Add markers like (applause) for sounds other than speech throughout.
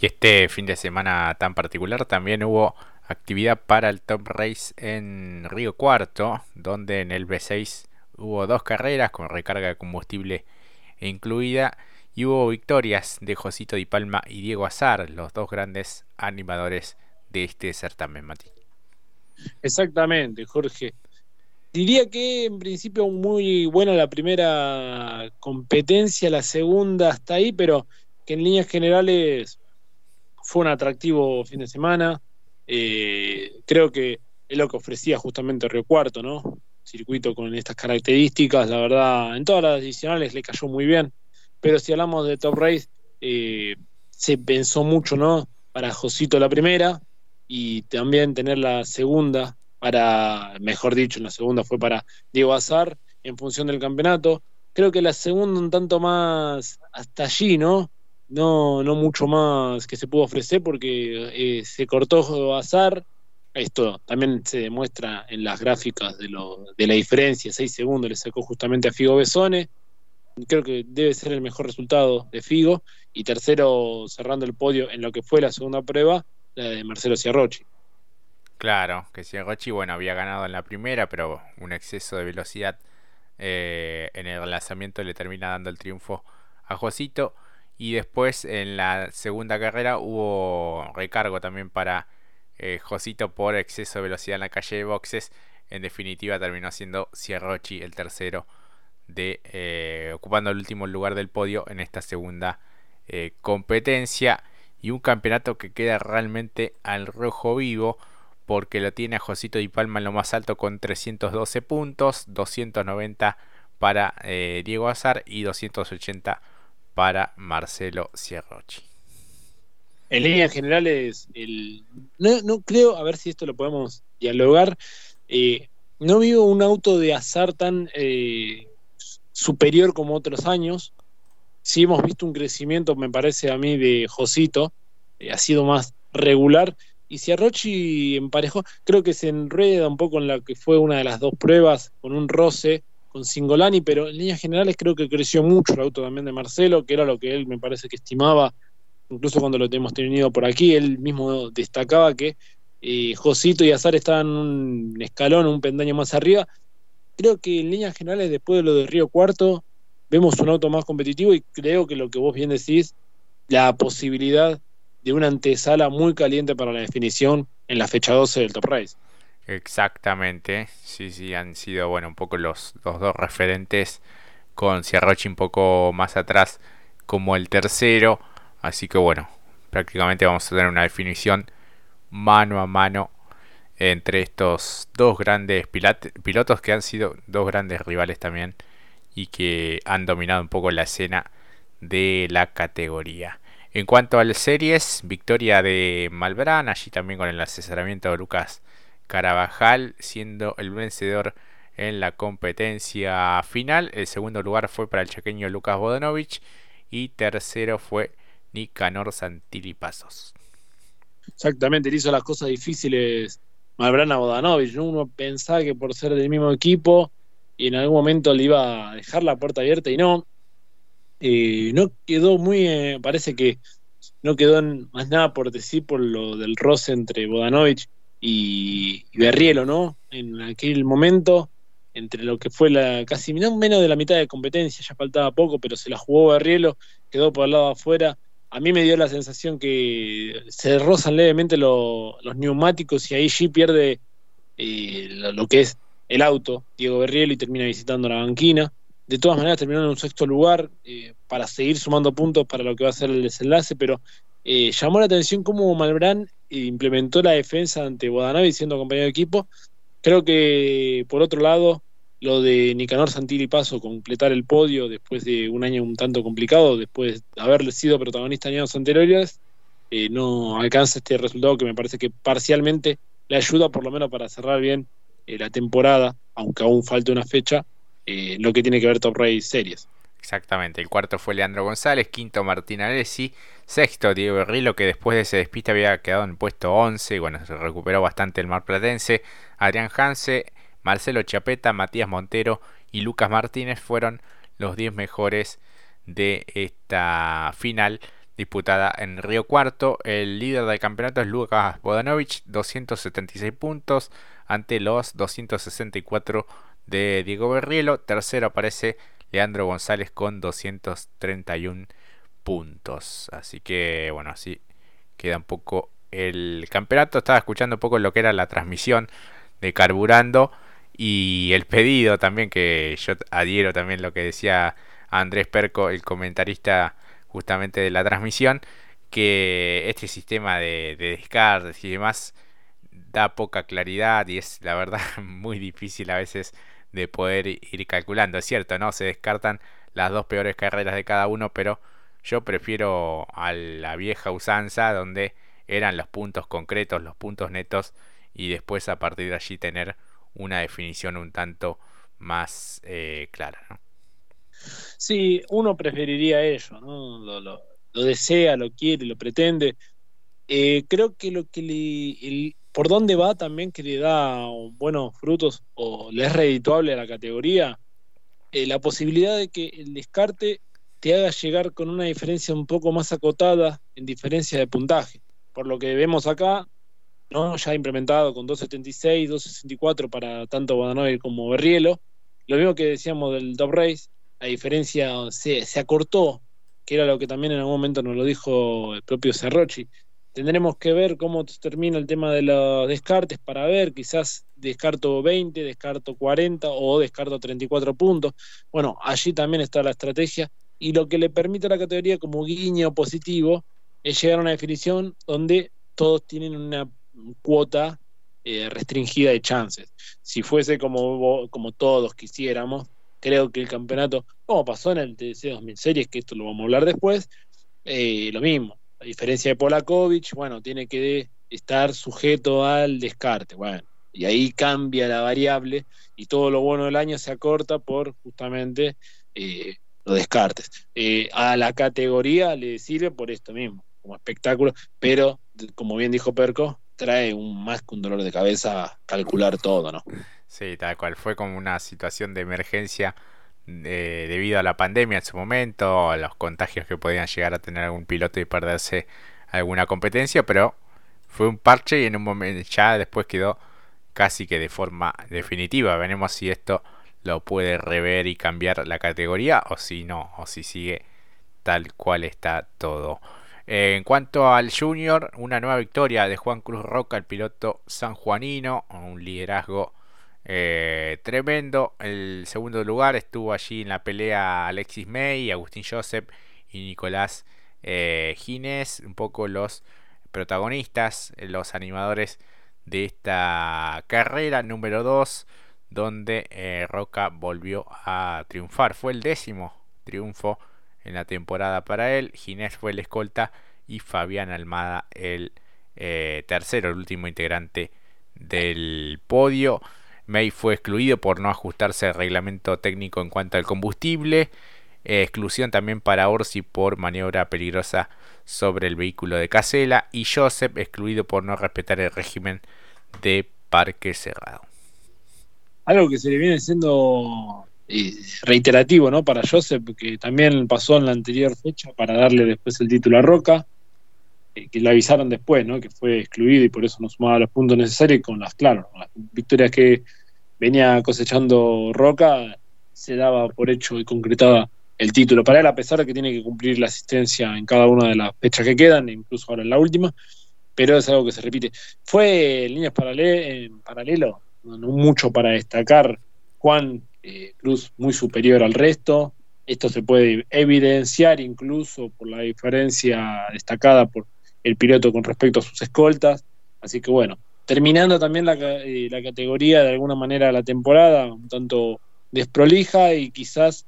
Y este fin de semana tan particular también hubo actividad para el Top Race en Río Cuarto, donde en el B6 hubo dos carreras con recarga de combustible incluida y hubo victorias de Josito Di Palma y Diego Azar, los dos grandes animadores de este certamen, Mati. Exactamente, Jorge. Diría que en principio muy buena la primera competencia, la segunda hasta ahí, pero que en líneas generales fue un atractivo fin de semana. Eh, creo que es lo que ofrecía justamente Río Cuarto, ¿no? Circuito con estas características, la verdad, en todas las adicionales le cayó muy bien. Pero si hablamos de Top Race, eh, se pensó mucho, ¿no? Para Josito la primera y también tener la segunda para, mejor dicho, la segunda fue para Diego Azar en función del campeonato. Creo que la segunda un tanto más hasta allí, ¿no? No, no mucho más que se pudo ofrecer porque eh, se cortó azar. Esto también se demuestra en las gráficas de, lo, de la diferencia, 6 segundos le sacó justamente a Figo Besone. Creo que debe ser el mejor resultado de Figo. Y tercero, cerrando el podio en lo que fue la segunda prueba, la de Marcelo Ciarrochi. Claro, que Ciarrochi, bueno, había ganado en la primera, pero un exceso de velocidad eh, en el lanzamiento le termina dando el triunfo a Josito. Y después en la segunda carrera hubo recargo también para eh, Josito por exceso de velocidad en la calle de boxes. En definitiva terminó siendo Cierrochi el tercero de eh, ocupando el último lugar del podio en esta segunda eh, competencia. Y un campeonato que queda realmente al rojo vivo porque lo tiene Josito Di Palma en lo más alto con 312 puntos, 290 para Diego Azar y 280 para Marcelo Cierrochi. En líneas generales, no, creo, a ver si esto lo podemos dialogar, eh, no vivo un auto de azar tan eh, superior como otros años. Sí hemos visto un crecimiento, me parece a mí, de Josito, eh, ha sido más regular. Y Cierrochi emparejó, creo que se enreda un poco en la que fue una de las dos pruebas, con un roce con Singolani, pero en líneas generales creo que creció mucho el auto también de Marcelo, que era lo que él me parece que estimaba, incluso cuando lo hemos tenido por aquí, él mismo destacaba que eh, Josito y Azar estaban un escalón, un pendaño más arriba. Creo que en líneas generales, después de lo de Río Cuarto, vemos un auto más competitivo y creo que lo que vos bien decís, la posibilidad de una antesala muy caliente para la definición en la fecha 12 del Top Race. Exactamente, sí, sí, han sido, bueno, un poco los, dos referentes con Ciarrochi un poco más atrás como el tercero, así que bueno, prácticamente vamos a tener una definición mano a mano entre estos dos grandes pilotos que han sido dos grandes rivales también y que han dominado un poco la escena de la categoría. En cuanto a las series, victoria de Malbrán, allí también con el asesoramiento de Lucas Carabajal siendo el vencedor en la competencia final. El segundo lugar fue para el chaqueño Lucas Bodanovich y tercero fue Nicanor Pasos. Exactamente, le hizo las cosas difíciles Malbrana Bodanovich. Uno pensaba que por ser del mismo equipo y en algún momento le iba a dejar la puerta abierta y no. Eh, no quedó muy, eh, parece que no quedó más nada por decir por lo del roce entre Bodanovich y, Berrielo, ¿no? En aquel momento, entre lo que fue la casi menos de la mitad de competencia, ya faltaba poco, pero se la jugó Berrielo, quedó por el lado afuera. A mí me dio la sensación que se rozan levemente los neumáticos y ahí G pierde eh, lo, que es el auto, Diego Berrielo, y termina visitando la banquina. De todas maneras, terminó en un sexto lugar eh, para seguir sumando puntos para lo que va a ser el desenlace, pero eh, llamó la atención cómo Malbrán implementó la defensa ante Guadanavi siendo compañero de equipo. Creo que, por otro lado, lo de Nicanor Santilli Paso completar el podio después de un año un tanto complicado, después de haber sido protagonista en años anteriores, eh, no alcanza este resultado que me parece que parcialmente le ayuda por lo menos para cerrar bien eh, la temporada, aunque aún falte una fecha, eh, lo que tiene que ver Top Race Series. Exactamente, el cuarto fue Leandro González, quinto Martín Alessi, sexto Diego Berrilo que después de ese despiste había quedado en puesto 11 y bueno, se recuperó bastante el Mar Platense, Adrián Hanse, Marcelo Chapeta, Matías Montero y Lucas Martínez fueron los 10 mejores de esta final disputada en Río Cuarto. El líder del campeonato es Lucas Bodanovic, 276 puntos ante los 264 de Diego Berrielo. Tercero aparece Leandro González con 231 puntos. Así que bueno, así queda un poco el campeonato. Estaba escuchando un poco lo que era la transmisión de Carburando y el pedido también que yo adhiero también lo que decía Andrés Perco, el comentarista justamente de la transmisión, que este sistema de, de descartes y demás da poca claridad y es la verdad (laughs) muy difícil a veces de poder ir calculando. Es cierto, ¿no? Se descartan las dos peores carreras de cada uno, pero yo prefiero a la vieja usanza donde eran los puntos concretos, los puntos netos y después a partir de allí tener una definición un tanto más eh, clara. Sí, uno preferiría ello, ¿no? Lo, lo, desea, lo quiere, lo pretende. Eh, creo que lo que le, por dónde va también que le da buenos frutos o le es redituable a la categoría, eh, la posibilidad de que el descarte te haga llegar con una diferencia un poco más acotada en diferencia de puntaje. Por lo que vemos acá, ¿no? ya implementado con 2.76, 2.64 para tanto Guadanoy como Berrielo. Lo mismo que decíamos del top race, la diferencia se, se acortó, que era lo que también en algún momento nos lo dijo el propio Cerrochi. Tendremos que ver cómo termina el tema de los descartes para ver, quizás descarto 20, descarto 40 o descarto 34 puntos. Bueno, allí también está la estrategia y lo que le permite a la categoría como guiño positivo es llegar a una definición donde todos tienen una cuota eh, restringida de chances. Si fuese como, como todos quisiéramos, creo que el campeonato, como pasó en el TC 2000 Series, que esto lo vamos a hablar después, eh, lo mismo. A diferencia de Polakovic, bueno, tiene que estar sujeto al descarte. Bueno, y ahí cambia la variable y todo lo bueno del año se acorta por justamente eh, los descartes. Eh, a la categoría le sirve por esto mismo, como espectáculo, pero como bien dijo Perco, trae un más que un dolor de cabeza calcular todo, ¿no? Sí, tal cual. Fue como una situación de emergencia eh, debido a la pandemia en su momento, a los contagios que podían llegar a tener algún piloto y perderse alguna competencia, pero fue un parche y en un momento ya después quedó casi que de forma definitiva. Veremos si esto lo puede rever y cambiar la categoría o si no, o si sigue tal cual está todo. en cuanto al Junior, una nueva victoria de Juan Cruz Roca, el piloto sanjuanino, un liderazgo eh, tremendo. El segundo lugar estuvo allí en la pelea Alexis May, Agustín Joseph y Nicolás eh, Gines, un poco los protagonistas, los animadores de esta carrera número 2, donde eh, Roca volvió a triunfar. Fue el décimo triunfo en la temporada para él. Ginés fue el escolta y Fabián Almada el tercero, el último integrante del podio. May fue excluido por no ajustarse al reglamento técnico en cuanto al combustible. Eh, exclusión también para Orsi por maniobra peligrosa sobre el vehículo de Casela. Y Joseph excluido por no respetar el régimen de parque cerrado. Algo que se le viene siendo eh, reiterativo ¿no? para Joseph, que también pasó en la anterior fecha para darle después el título a Roca eh, que le avisaron después, ¿no? que fue excluido y por eso no sumaba los puntos necesarios con las, claro, las victorias que venía cosechando Roca, se daba por hecho y concretaba el título para él, a pesar de que tiene que cumplir la asistencia en cada una de las fechas que quedan, incluso ahora en la última, pero es algo que se repite. Fue en líneas paralelo, no mucho para destacar, Juan eh, Cruz muy superior al resto, esto se puede evidenciar incluso por la diferencia destacada por el piloto con respecto a sus escoltas, así que bueno, terminando también la, eh, la categoría de alguna manera la temporada, un tanto desprolija y quizás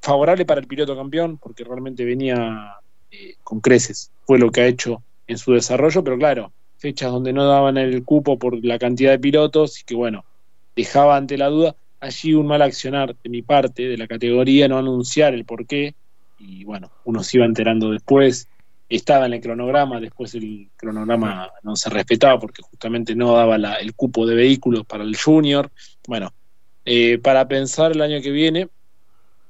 favorable para el piloto campeón, porque realmente venía eh, con creces, fue lo que ha hecho en su desarrollo, pero claro, fechas donde no daban el cupo por la cantidad de pilotos y que bueno, dejaba ante la duda allí un mal accionar de mi parte, de la categoría, no anunciar el por qué, y bueno, uno se iba enterando después, estaba en el cronograma, después el cronograma no se respetaba porque justamente no daba el cupo de vehículos para el junior. Bueno, eh, para pensar el año que viene,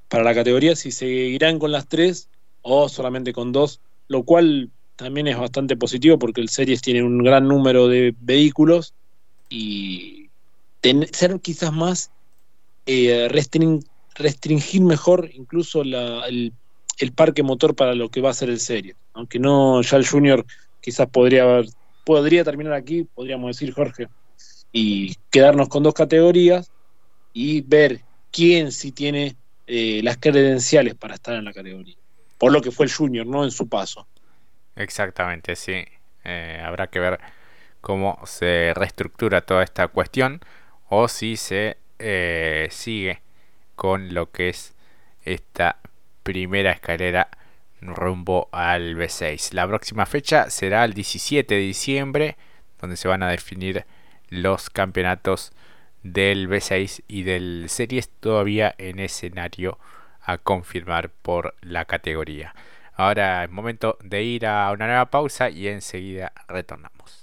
para la categoría, si seguirán con las tres o solamente con dos, lo cual también es bastante positivo porque el Series tiene un gran número de vehículos y ser quizás más eh, restringir mejor incluso el, parque motor para lo que va a ser el Series. Aunque no, ya el Junior quizás podría, podría terminar aquí, podríamos decir Jorge, y quedarnos con dos categorías y ver quién sí tiene eh, las credenciales para estar en la categoría. Por lo que fue el Junior, ¿no? En su paso. Exactamente, sí. Eh, habrá que ver cómo se reestructura toda esta cuestión o si se eh, sigue con lo que es esta primera escalera rumbo al B6. La próxima fecha será el 17 de diciembre, donde se van a definir los campeonatos del B6 y del Series todavía en escenario a confirmar por la categoría. Ahora es momento de ir a una nueva pausa y enseguida retornamos.